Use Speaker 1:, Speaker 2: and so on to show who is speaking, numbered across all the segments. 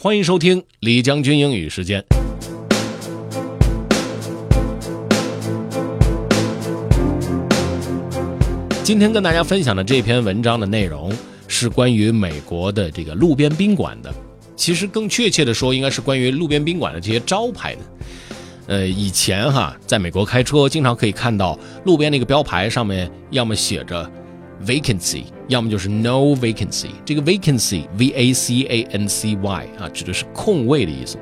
Speaker 1: 欢迎收听李将军英语时间。今天跟大家分享的这篇文章的内容是关于美国的这个路边宾馆的，其实更确切的说，应该是关于路边宾馆的这些招牌的。呃，以前哈，在美国开车经常可以看到路边那个标牌上面，要么写着 vacancy，要么就是 no vacancy。这个 vacancy v a c a n c y 啊，指的是空位的意思。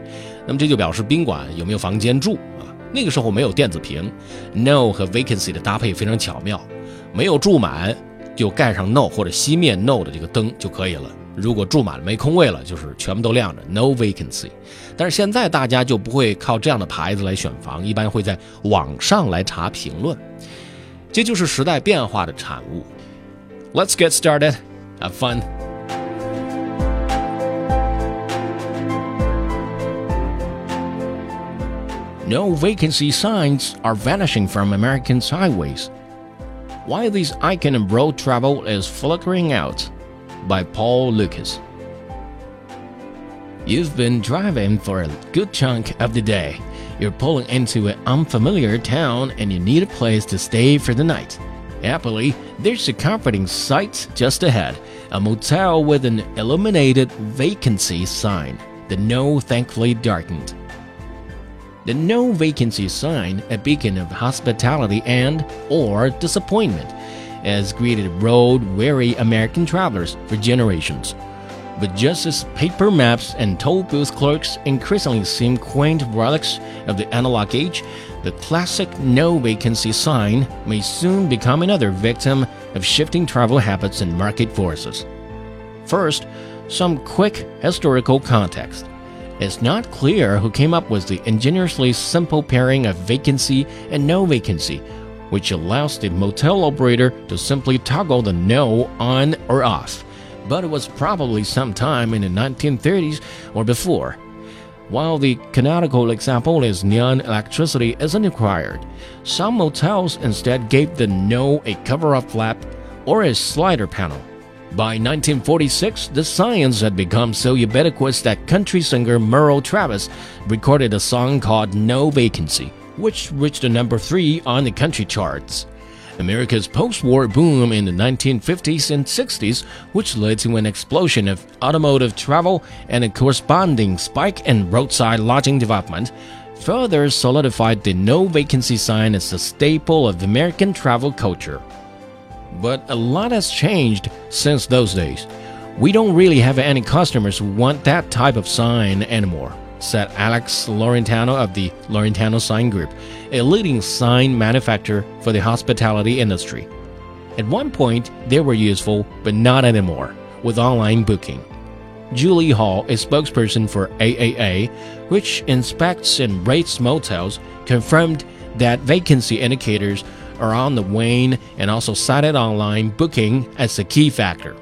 Speaker 1: 那么这就表示宾馆有没有房间住啊？那个时候没有电子屏，no 和 vacancy 的搭配非常巧妙，没有住满就盖上 no 或者熄灭 no 的这个灯就可以了。如果住满了没空位了，就是全部都亮着 no vacancy。但是现在大家就不会靠这样的牌子来选房，一般会在网上来查评论，这就是时代变化的产物。Let's get started. Have fun. No vacancy signs are vanishing from American highways. Why this icon of road travel is flickering out by Paul Lukas. You've been driving for a good chunk of the day. You're pulling into an unfamiliar town and you need a place to stay for the night. Happily, there's a comforting sight just ahead a motel with an illuminated vacancy sign. The no thankfully darkened. The no vacancy sign, a beacon of hospitality and or disappointment, has greeted road-weary American travelers for generations. But just as paper maps and toll booth clerks increasingly seem quaint relics of the analog age, the classic no vacancy sign may soon become another victim of shifting travel habits and market forces. First, some quick historical context. It's not clear who came up with the ingeniously simple pairing of vacancy and no vacancy, which allows the motel operator to simply toggle the no on or off but it was probably sometime in the 1930s or before. While the canonical example is neon electricity isn't required, some motels instead gave the no a cover up flap or a slider panel. By 1946, the science had become so ubiquitous that country singer Merle Travis recorded a song called No Vacancy, which reached the number 3 on the country charts. America's post war boom in the 1950s and 60s, which led to an explosion of automotive travel and a corresponding spike in roadside lodging development, further solidified the no vacancy sign as a staple of American travel culture. But a lot has changed since those days. We don't really have any customers who want that type of sign anymore said Alex Laurentano of the Laurentano Sign Group, a leading sign manufacturer for the hospitality industry. At one point, they were useful, but not anymore, with online booking. Julie Hall, a spokesperson for AAA, which inspects and rates motels, confirmed that vacancy indicators are on the wane and also cited online booking as a key factor.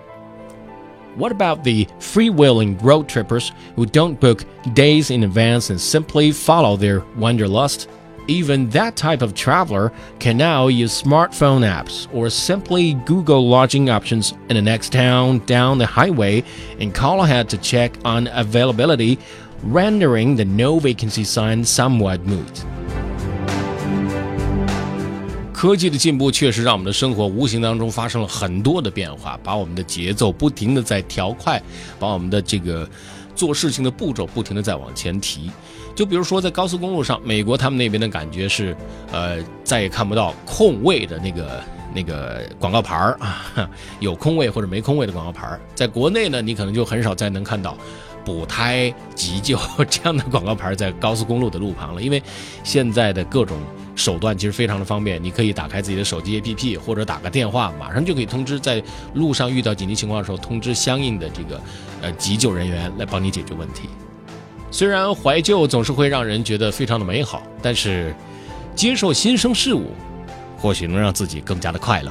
Speaker 1: What about the freewheeling road trippers who don't book days in advance and simply follow their wanderlust? Even that type of traveler can now use smartphone apps or simply Google lodging options in the next town down the highway and call ahead to check on availability, rendering the no vacancy sign somewhat moot. 科技的进步确实让我们的生活无形当中发生了很多的变化，把我们的节奏不停的在调快，把我们的这个做事情的步骤不停的在往前提。就比如说在高速公路上，美国他们那边的感觉是，呃，再也看不到空位的那个那个广告牌儿啊，有空位或者没空位的广告牌儿。在国内呢，你可能就很少再能看到补胎急救这样的广告牌在高速公路的路旁了，因为现在的各种。手段其实非常的方便，你可以打开自己的手机 APP，或者打个电话，马上就可以通知在路上遇到紧急情况的时候，通知相应的这个呃急救人员来帮你解决问题。虽然怀旧总是会让人觉得非常的美好，但是接受新生事物，或许能让自己更加的快乐。